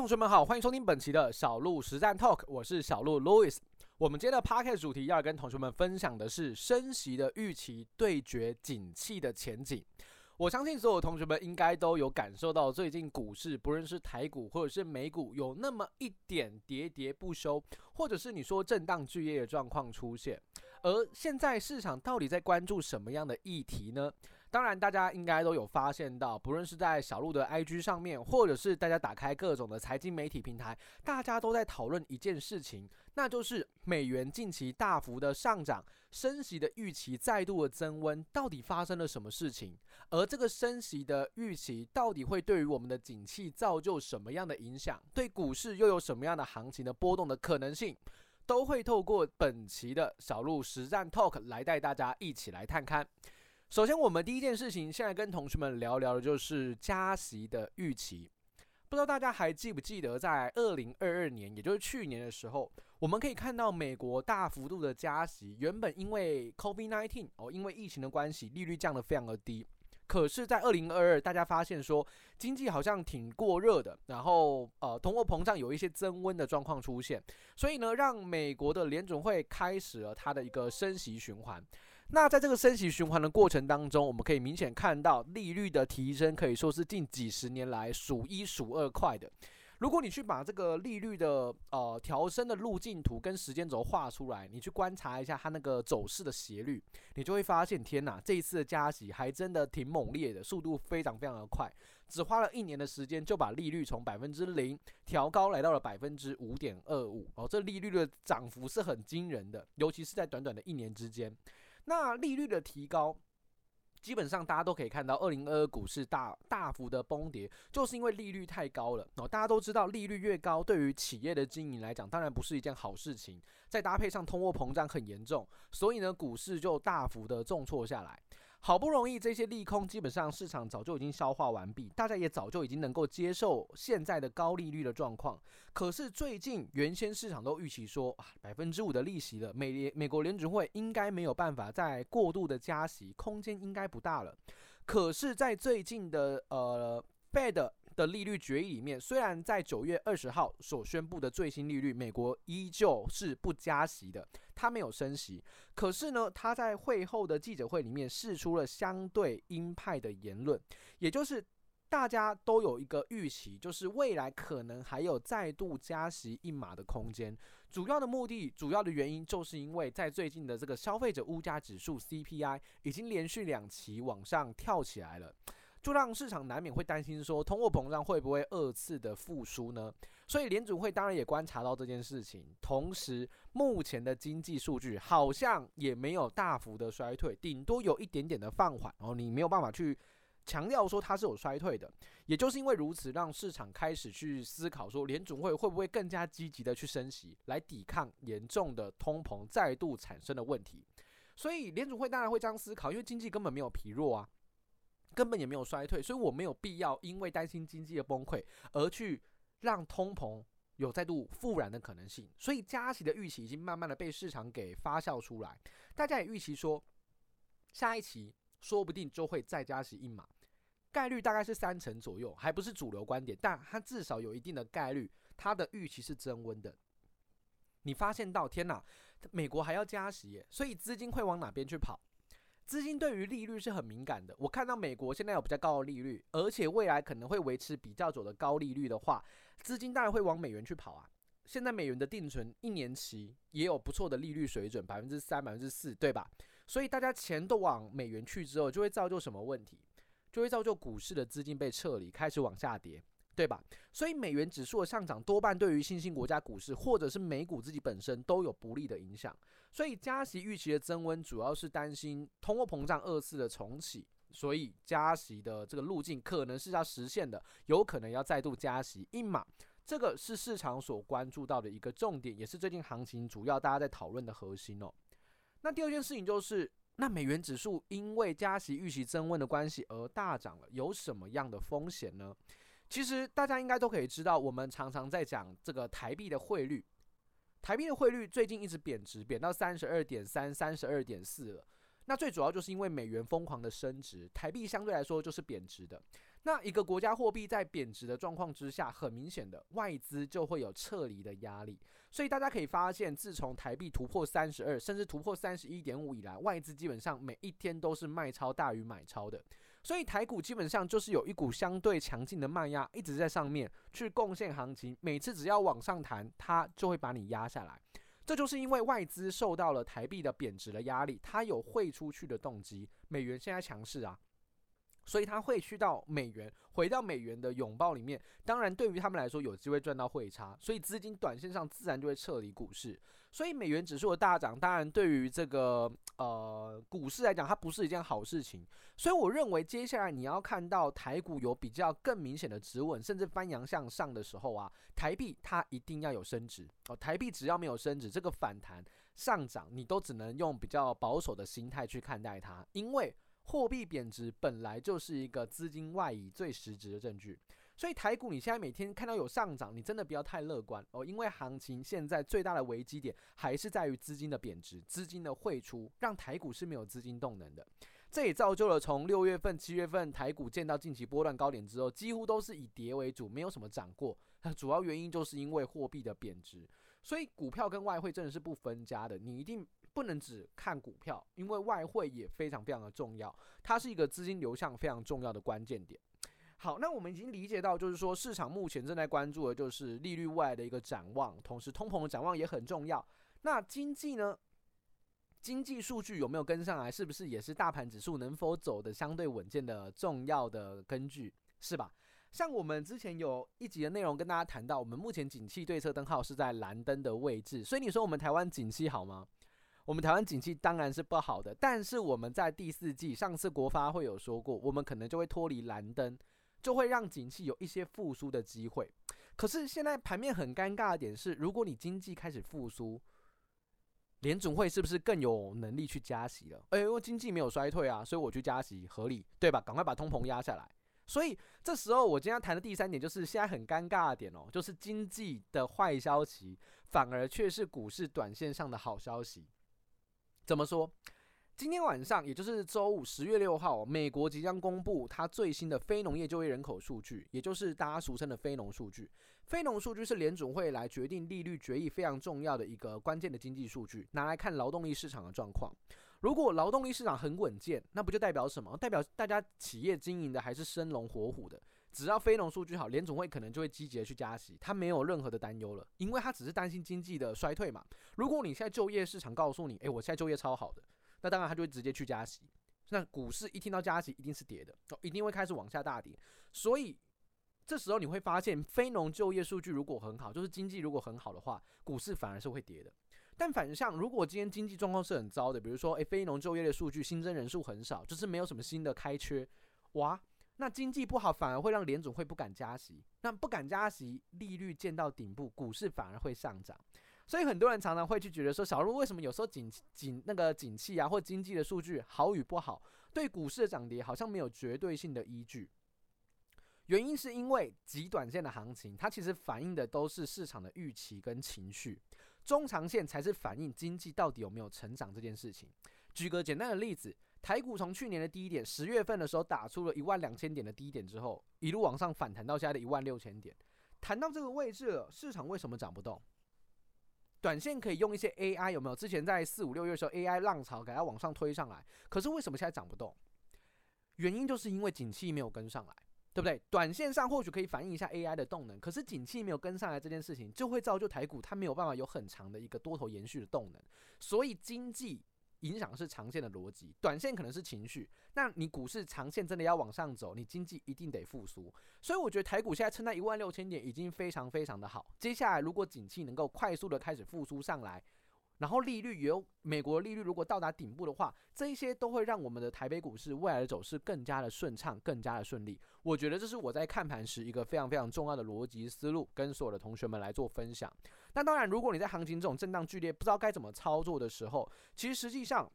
同学们好，欢迎收听本期的小鹿实战 Talk，我是小鹿 Louis。我们今天的 Podcast 主题要跟同学们分享的是升息的预期对决景气的前景。我相信所有同学们应该都有感受到，最近股市不论是台股或者是美股，有那么一点喋喋不休，或者是你说震荡剧烈的状况出现。而现在市场到底在关注什么样的议题呢？当然，大家应该都有发现到，不论是在小鹿的 IG 上面，或者是大家打开各种的财经媒体平台，大家都在讨论一件事情，那就是美元近期大幅的上涨，升息的预期再度的增温，到底发生了什么事情？而这个升息的预期到底会对于我们的景气造就什么样的影响？对股市又有什么样的行情的波动的可能性？都会透过本期的小鹿实战 Talk 来带大家一起来探看。首先，我们第一件事情，现在跟同学们聊聊的就是加息的预期。不知道大家还记不记得，在二零二二年，也就是去年的时候，我们可以看到美国大幅度的加息。原本因为 COVID-19 哦，因为疫情的关系，利率降得非常的低。可是，在二零二二，大家发现说经济好像挺过热的，然后呃，通货膨胀有一些增温的状况出现，所以呢，让美国的联准会开始了它的一个升息循环。那在这个升息循环的过程当中，我们可以明显看到利率的提升可以说是近几十年来数一数二快的。如果你去把这个利率的呃调升的路径图跟时间轴画出来，你去观察一下它那个走势的斜率，你就会发现，天哪，这一次的加息还真的挺猛烈的，速度非常非常的快，只花了一年的时间就把利率从百分之零调高来到了百分之五点二五哦，这利率的涨幅是很惊人的，尤其是在短短的一年之间。那利率的提高，基本上大家都可以看到，二零二二股市大大幅的崩跌，就是因为利率太高了哦。大家都知道，利率越高，对于企业的经营来讲，当然不是一件好事情。再搭配上通货膨胀很严重，所以呢，股市就大幅的重挫下来。好不容易这些利空基本上市场早就已经消化完毕，大家也早就已经能够接受现在的高利率的状况。可是最近原先市场都预期说啊，百分之五的利息了，美联美国联储会应该没有办法再过度的加息，空间应该不大了。可是，在最近的呃，bad 的利率决议里面，虽然在九月二十号所宣布的最新利率，美国依旧是不加息的。他没有升息，可是呢，他在会后的记者会里面释出了相对鹰派的言论，也就是大家都有一个预期，就是未来可能还有再度加息一码的空间。主要的目的，主要的原因，就是因为在最近的这个消费者物价指数 CPI 已经连续两期往上跳起来了。就让市场难免会担心说，通货膨胀会不会二次的复苏呢？所以联准会当然也观察到这件事情，同时目前的经济数据好像也没有大幅的衰退，顶多有一点点的放缓，然后你没有办法去强调说它是有衰退的。也就是因为如此，让市场开始去思考说，联准会会不会更加积极的去升息，来抵抗严重的通膨再度产生的问题。所以联准会当然会这样思考，因为经济根本没有疲弱啊。根本也没有衰退，所以我没有必要因为担心经济的崩溃而去让通膨有再度复燃的可能性。所以加息的预期已经慢慢的被市场给发酵出来，大家也预期说下一期说不定就会再加息一码，概率大概是三成左右，还不是主流观点，但它至少有一定的概率，它的预期是增温的。你发现到天哪，美国还要加息耶，所以资金会往哪边去跑？资金对于利率是很敏感的。我看到美国现在有比较高的利率，而且未来可能会维持比较久的高利率的话，资金当然会往美元去跑啊。现在美元的定存一年期也有不错的利率水准，百分之三、百分之四，对吧？所以大家钱都往美元去之后，就会造就什么问题？就会造就股市的资金被撤离，开始往下跌。对吧？所以美元指数的上涨多半对于新兴国家股市或者是美股自己本身都有不利的影响。所以加息预期的增温主要是担心通货膨胀二次的重启，所以加息的这个路径可能是要实现的，有可能要再度加息一码。这个是市场所关注到的一个重点，也是最近行情主要大家在讨论的核心哦。那第二件事情就是，那美元指数因为加息预期增温的关系而大涨了，有什么样的风险呢？其实大家应该都可以知道，我们常常在讲这个台币的汇率，台币的汇率最近一直贬值，贬到三十二点三、三十二点四了。那最主要就是因为美元疯狂的升值，台币相对来说就是贬值的。那一个国家货币在贬值的状况之下，很明显的外资就会有撤离的压力。所以大家可以发现，自从台币突破三十二，甚至突破三十一点五以来，外资基本上每一天都是卖超大于买超的。所以台股基本上就是有一股相对强劲的卖压一直在上面去贡献行情，每次只要往上弹，它就会把你压下来。这就是因为外资受到了台币的贬值的压力，它有汇出去的动机。美元现在强势啊。所以他会去到美元，回到美元的拥抱里面。当然，对于他们来说，有机会赚到汇差，所以资金短线上自然就会撤离股市。所以美元指数的大涨，当然对于这个呃股市来讲，它不是一件好事情。所以我认为，接下来你要看到台股有比较更明显的止稳，甚至翻扬向上的时候啊，台币它一定要有升值哦。台币只要没有升值，这个反弹上涨，你都只能用比较保守的心态去看待它，因为。货币贬值本来就是一个资金外移最实质的证据，所以台股你现在每天看到有上涨，你真的不要太乐观哦，因为行情现在最大的危机点还是在于资金的贬值，资金的汇出让台股是没有资金动能的，这也造就了从六月份、七月份台股见到近期波段高点之后，几乎都是以跌为主，没有什么涨过，主要原因就是因为货币的贬值，所以股票跟外汇真的是不分家的，你一定。不能只看股票，因为外汇也非常非常的重要，它是一个资金流向非常重要的关键点。好，那我们已经理解到，就是说市场目前正在关注的就是利率外的一个展望，同时通膨的展望也很重要。那经济呢？经济数据有没有跟上来？是不是也是大盘指数能否走得相对稳健的重要的根据？是吧？像我们之前有一集的内容跟大家谈到，我们目前景气对策灯号是在蓝灯的位置，所以你说我们台湾景气好吗？我们台湾景气当然是不好的，但是我们在第四季上次国发会有说过，我们可能就会脱离蓝灯，就会让景气有一些复苏的机会。可是现在盘面很尴尬的点是，如果你经济开始复苏，联总会是不是更有能力去加息了？哎，因为经济没有衰退啊，所以我去加息合理，对吧？赶快把通膨压下来。所以这时候我今天要谈的第三点就是现在很尴尬的点哦，就是经济的坏消息反而却是股市短线上的好消息。怎么说？今天晚上，也就是周五，十月六号，美国即将公布它最新的非农业就业人口数据，也就是大家俗称的非农数据。非农数据是联总会来决定利率决议非常重要的一个关键的经济数据，拿来看劳动力市场的状况。如果劳动力市场很稳健，那不就代表什么？代表大家企业经营的还是生龙活虎的。只要非农数据好，联总会可能就会积极的去加息，他没有任何的担忧了，因为他只是担心经济的衰退嘛。如果你现在就业市场告诉你，诶，我现在就业超好的，那当然他就会直接去加息。那股市一听到加息，一定是跌的，一定会开始往下大跌。所以这时候你会发现，非农就业数据如果很好，就是经济如果很好的话，股市反而是会跌的。但反向，如果今天经济状况是很糟的，比如说，诶，非农就业的数据新增人数很少，就是没有什么新的开缺，哇。那经济不好，反而会让联总会不敢加息。那不敢加息，利率见到顶部，股市反而会上涨。所以很多人常常会去觉得说，小路为什么有时候景景那个景气啊，或经济的数据好与不好，对股市的涨跌好像没有绝对性的依据。原因是因为极短线的行情，它其实反映的都是市场的预期跟情绪，中长线才是反映经济到底有没有成长这件事情。举个简单的例子。台股从去年的低点，十月份的时候打出了一万两千点的低点之后，一路往上反弹到现在的一万六千点。谈到这个位置了，市场为什么涨不动？短线可以用一些 AI 有没有？之前在四五六月的时候，AI 浪潮给它往上推上来，可是为什么现在涨不动？原因就是因为景气没有跟上来，对不对？短线上或许可以反映一下 AI 的动能，可是景气没有跟上来这件事情，就会造就台股它没有办法有很长的一个多头延续的动能，所以经济。影响是长线的逻辑，短线可能是情绪。那你股市长线真的要往上走，你经济一定得复苏。所以我觉得台股现在撑在一万六千点已经非常非常的好。接下来如果景气能够快速的开始复苏上来。然后利率也有美国利率如果到达顶部的话，这一些都会让我们的台北股市未来的走势更加的顺畅，更加的顺利。我觉得这是我在看盘时一个非常非常重要的逻辑思路，跟所有的同学们来做分享。那当然，如果你在行情这种震荡剧烈，不知道该怎么操作的时候，其实实际上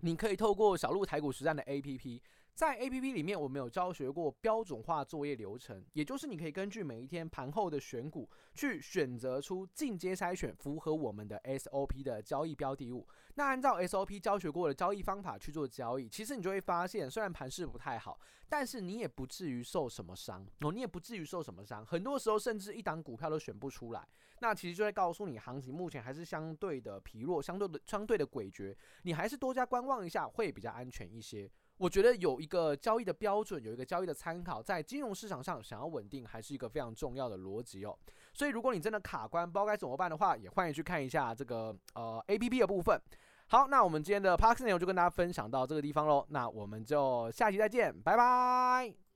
你可以透过小鹿台股实战的 APP，在 APP 里面，我们有教学过标准化作业流程，也就是你可以根据每一天盘后的选股，去选择出进阶筛选符合我们的 SOP 的交易标的物。那按照 SOP 教学过的交易方法去做交易，其实你就会发现，虽然盘势不太好，但是你也不至于受什么伤哦，你也不至于受什么伤。很多时候甚至一档股票都选不出来，那其实就会告诉你，行情目前还是相对的疲弱，相对的相对的诡谲，你还是多加观望一下，会比较安全一些。我觉得有一个交易的标准，有一个交易的参考，在金融市场上想要稳定，还是一个非常重要的逻辑哦。所以，如果你真的卡关，不知道该怎么办的话，也欢迎去看一下这个呃 APP 的部分。好，那我们今天的 Parks 内容就跟大家分享到这个地方喽。那我们就下期再见，拜拜。